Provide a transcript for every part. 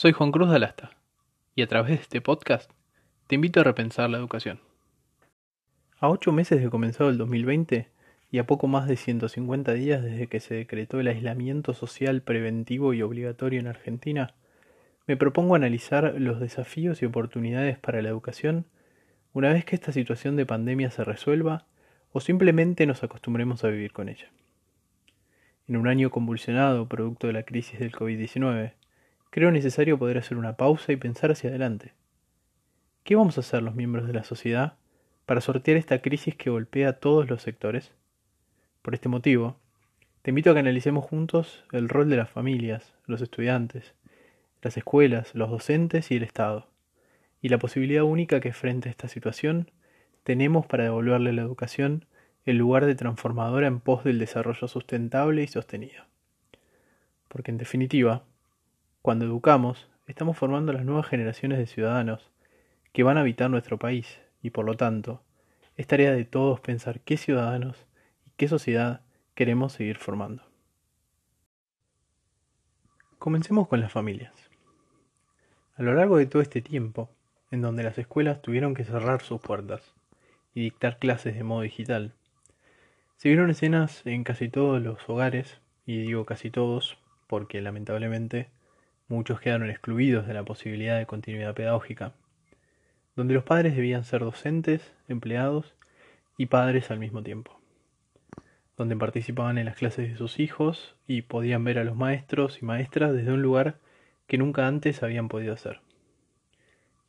Soy Juan Cruz de Alasta y a través de este podcast te invito a repensar la educación. A ocho meses de comenzado el 2020 y a poco más de 150 días desde que se decretó el aislamiento social preventivo y obligatorio en Argentina, me propongo analizar los desafíos y oportunidades para la educación una vez que esta situación de pandemia se resuelva o simplemente nos acostumbremos a vivir con ella. En un año convulsionado producto de la crisis del COVID-19, creo necesario poder hacer una pausa y pensar hacia adelante. ¿Qué vamos a hacer los miembros de la sociedad para sortear esta crisis que golpea a todos los sectores? Por este motivo, te invito a que analicemos juntos el rol de las familias, los estudiantes, las escuelas, los docentes y el Estado, y la posibilidad única que frente a esta situación tenemos para devolverle a la educación el lugar de transformadora en pos del desarrollo sustentable y sostenido. Porque en definitiva, cuando educamos, estamos formando las nuevas generaciones de ciudadanos que van a habitar nuestro país y por lo tanto, es tarea de todos pensar qué ciudadanos y qué sociedad queremos seguir formando. Comencemos con las familias. A lo largo de todo este tiempo, en donde las escuelas tuvieron que cerrar sus puertas y dictar clases de modo digital, se vieron escenas en casi todos los hogares, y digo casi todos porque lamentablemente Muchos quedaron excluidos de la posibilidad de continuidad pedagógica, donde los padres debían ser docentes, empleados y padres al mismo tiempo, donde participaban en las clases de sus hijos y podían ver a los maestros y maestras desde un lugar que nunca antes habían podido hacer.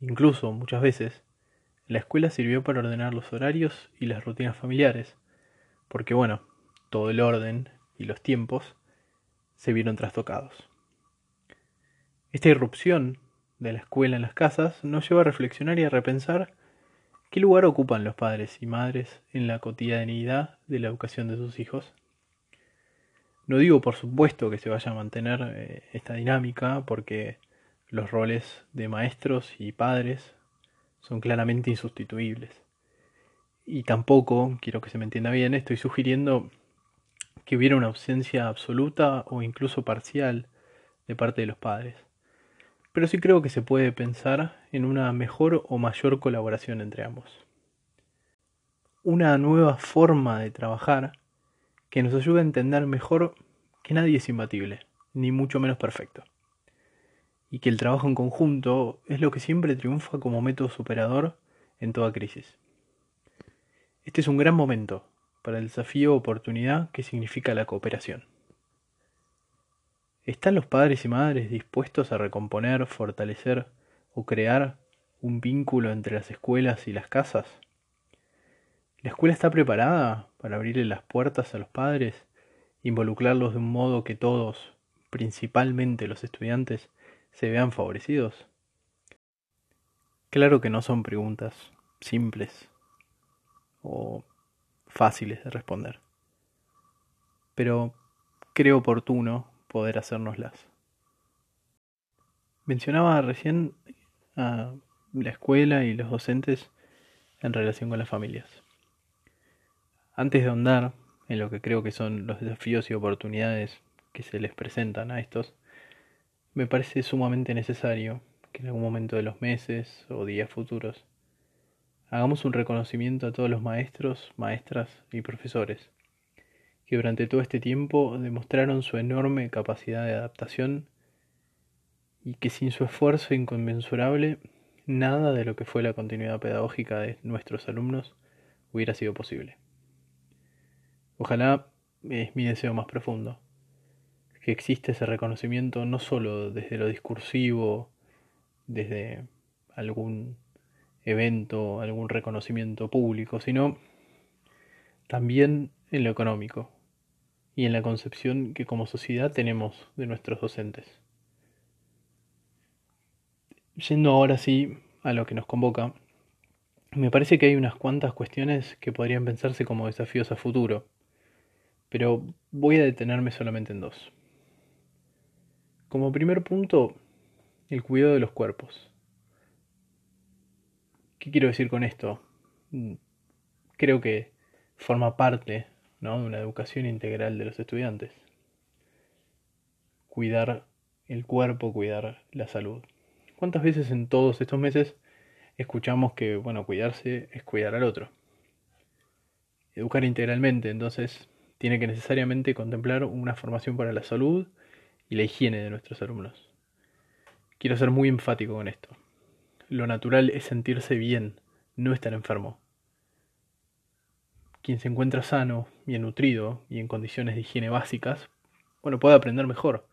Incluso, muchas veces, la escuela sirvió para ordenar los horarios y las rutinas familiares, porque bueno, todo el orden y los tiempos se vieron trastocados. Esta irrupción de la escuela en las casas nos lleva a reflexionar y a repensar qué lugar ocupan los padres y madres en la cotidianidad de la educación de sus hijos. No digo por supuesto que se vaya a mantener eh, esta dinámica porque los roles de maestros y padres son claramente insustituibles. Y tampoco, quiero que se me entienda bien, estoy sugiriendo que hubiera una ausencia absoluta o incluso parcial de parte de los padres pero sí creo que se puede pensar en una mejor o mayor colaboración entre ambos. Una nueva forma de trabajar que nos ayude a entender mejor que nadie es imbatible, ni mucho menos perfecto. Y que el trabajo en conjunto es lo que siempre triunfa como método superador en toda crisis. Este es un gran momento para el desafío o oportunidad que significa la cooperación. ¿Están los padres y madres dispuestos a recomponer, fortalecer o crear un vínculo entre las escuelas y las casas? ¿La escuela está preparada para abrirle las puertas a los padres, involucrarlos de un modo que todos, principalmente los estudiantes, se vean favorecidos? Claro que no son preguntas simples o fáciles de responder, pero creo oportuno poder hacérnoslas. Mencionaba recién a la escuela y los docentes en relación con las familias. Antes de ahondar en lo que creo que son los desafíos y oportunidades que se les presentan a estos, me parece sumamente necesario que en algún momento de los meses o días futuros hagamos un reconocimiento a todos los maestros, maestras y profesores que durante todo este tiempo demostraron su enorme capacidad de adaptación y que sin su esfuerzo inconmensurable nada de lo que fue la continuidad pedagógica de nuestros alumnos hubiera sido posible. Ojalá es mi deseo más profundo, que exista ese reconocimiento no solo desde lo discursivo, desde algún evento, algún reconocimiento público, sino también en lo económico, y en la concepción que como sociedad tenemos de nuestros docentes. Yendo ahora sí a lo que nos convoca, me parece que hay unas cuantas cuestiones que podrían pensarse como desafíos a futuro, pero voy a detenerme solamente en dos. Como primer punto, el cuidado de los cuerpos. ¿Qué quiero decir con esto? Creo que forma parte de una educación integral de los estudiantes. Cuidar el cuerpo, cuidar la salud. ¿Cuántas veces en todos estos meses escuchamos que, bueno, cuidarse es cuidar al otro? Educar integralmente, entonces, tiene que necesariamente contemplar una formación para la salud y la higiene de nuestros alumnos. Quiero ser muy enfático con esto. Lo natural es sentirse bien, no estar enfermo. Quien se encuentra sano, bien nutrido y en condiciones de higiene básicas, bueno, puede aprender mejor.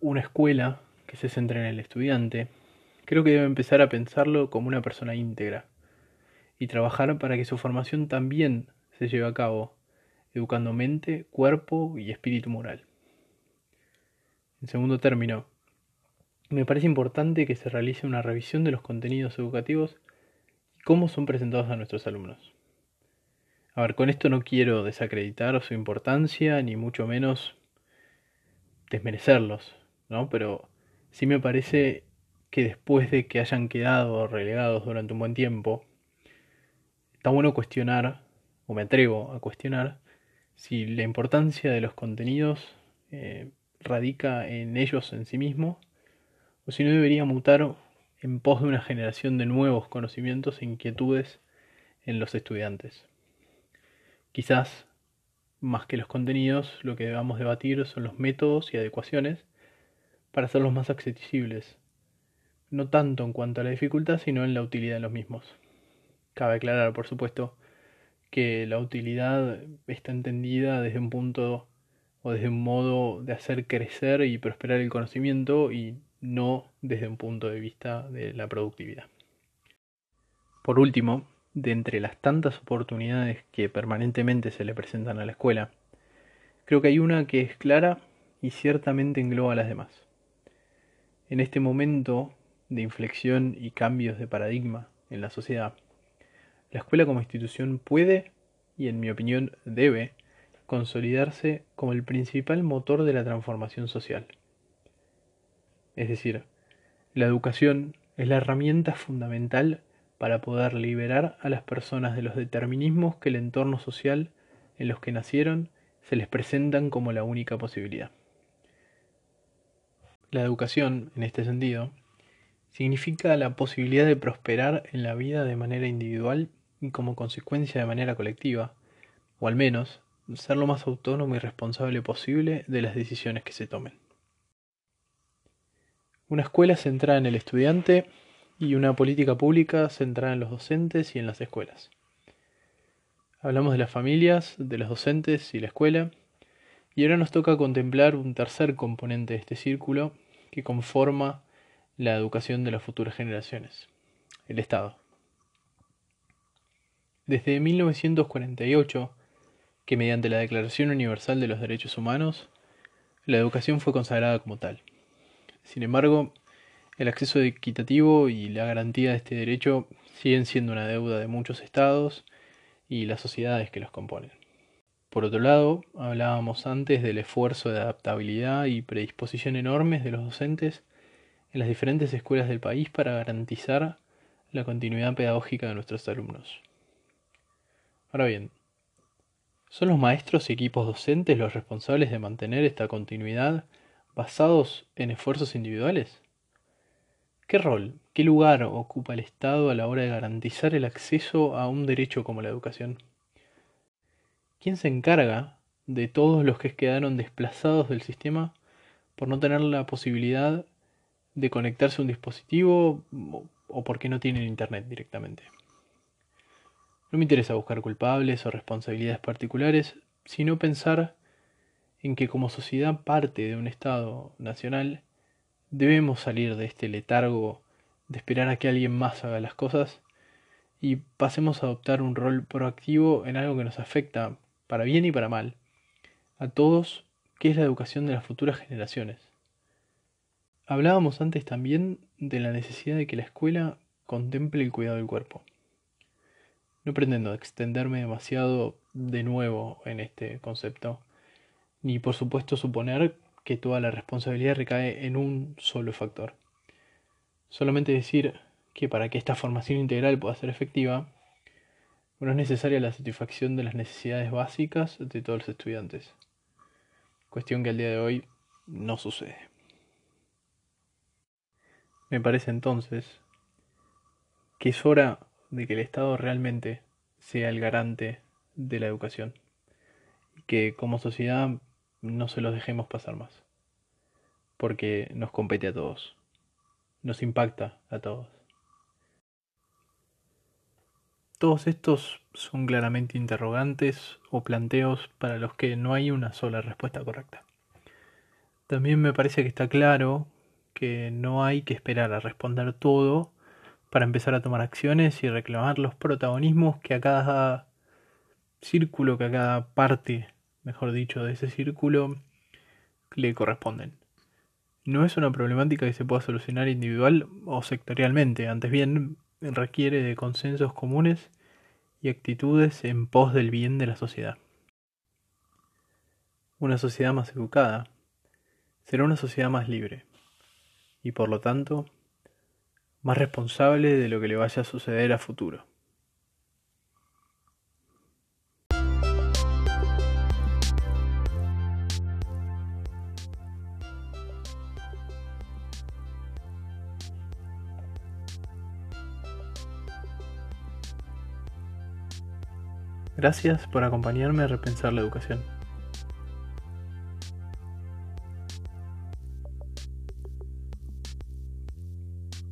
Una escuela que se centre en el estudiante, creo que debe empezar a pensarlo como una persona íntegra y trabajar para que su formación también se lleve a cabo, educando mente, cuerpo y espíritu moral. En segundo término, me parece importante que se realice una revisión de los contenidos educativos y cómo son presentados a nuestros alumnos. A ver, con esto no quiero desacreditar su importancia, ni mucho menos desmerecerlos, ¿no? Pero sí me parece que después de que hayan quedado relegados durante un buen tiempo, está bueno cuestionar, o me atrevo a cuestionar, si la importancia de los contenidos eh, radica en ellos en sí mismos, o si no debería mutar en pos de una generación de nuevos conocimientos e inquietudes en los estudiantes. Quizás, más que los contenidos, lo que debamos debatir son los métodos y adecuaciones para hacerlos más accesibles, no tanto en cuanto a la dificultad, sino en la utilidad de los mismos. Cabe aclarar, por supuesto, que la utilidad está entendida desde un punto o desde un modo de hacer crecer y prosperar el conocimiento y no desde un punto de vista de la productividad. Por último, de entre las tantas oportunidades que permanentemente se le presentan a la escuela, creo que hay una que es clara y ciertamente engloba a las demás. En este momento de inflexión y cambios de paradigma en la sociedad, la escuela como institución puede, y en mi opinión debe, consolidarse como el principal motor de la transformación social. Es decir, la educación es la herramienta fundamental para poder liberar a las personas de los determinismos que el entorno social en los que nacieron se les presentan como la única posibilidad. La educación, en este sentido, significa la posibilidad de prosperar en la vida de manera individual y como consecuencia de manera colectiva, o al menos ser lo más autónomo y responsable posible de las decisiones que se tomen. Una escuela centrada en el estudiante y una política pública centrada en los docentes y en las escuelas. Hablamos de las familias, de los docentes y la escuela, y ahora nos toca contemplar un tercer componente de este círculo que conforma la educación de las futuras generaciones, el Estado. Desde 1948, que mediante la Declaración Universal de los Derechos Humanos, la educación fue consagrada como tal. Sin embargo, el acceso equitativo y la garantía de este derecho siguen siendo una deuda de muchos estados y las sociedades que los componen. Por otro lado, hablábamos antes del esfuerzo de adaptabilidad y predisposición enormes de los docentes en las diferentes escuelas del país para garantizar la continuidad pedagógica de nuestros alumnos. Ahora bien, ¿Son los maestros y equipos docentes los responsables de mantener esta continuidad basados en esfuerzos individuales? ¿Qué rol, qué lugar ocupa el Estado a la hora de garantizar el acceso a un derecho como la educación? ¿Quién se encarga de todos los que quedaron desplazados del sistema por no tener la posibilidad de conectarse a un dispositivo o porque no tienen internet directamente? No me interesa buscar culpables o responsabilidades particulares, sino pensar en que como sociedad parte de un Estado nacional, debemos salir de este letargo de esperar a que alguien más haga las cosas y pasemos a adoptar un rol proactivo en algo que nos afecta, para bien y para mal, a todos, que es la educación de las futuras generaciones. Hablábamos antes también de la necesidad de que la escuela contemple el cuidado del cuerpo. No pretendo extenderme demasiado de nuevo en este concepto, ni por supuesto suponer que toda la responsabilidad recae en un solo factor. Solamente decir que para que esta formación integral pueda ser efectiva, bueno, es necesaria la satisfacción de las necesidades básicas de todos los estudiantes. Cuestión que al día de hoy no sucede. Me parece entonces que es hora de que el Estado realmente sea el garante de la educación y que como sociedad no se los dejemos pasar más, porque nos compete a todos, nos impacta a todos. Todos estos son claramente interrogantes o planteos para los que no hay una sola respuesta correcta. También me parece que está claro que no hay que esperar a responder todo para empezar a tomar acciones y reclamar los protagonismos que a cada círculo, que a cada parte, mejor dicho, de ese círculo le corresponden. No es una problemática que se pueda solucionar individual o sectorialmente, antes bien requiere de consensos comunes y actitudes en pos del bien de la sociedad. Una sociedad más educada será una sociedad más libre y por lo tanto más responsable de lo que le vaya a suceder a futuro. Gracias por acompañarme a repensar la educación.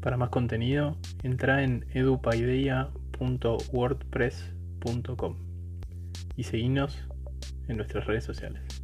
Para más contenido, entra en edupaideia.wordpress.com y seguinos en nuestras redes sociales.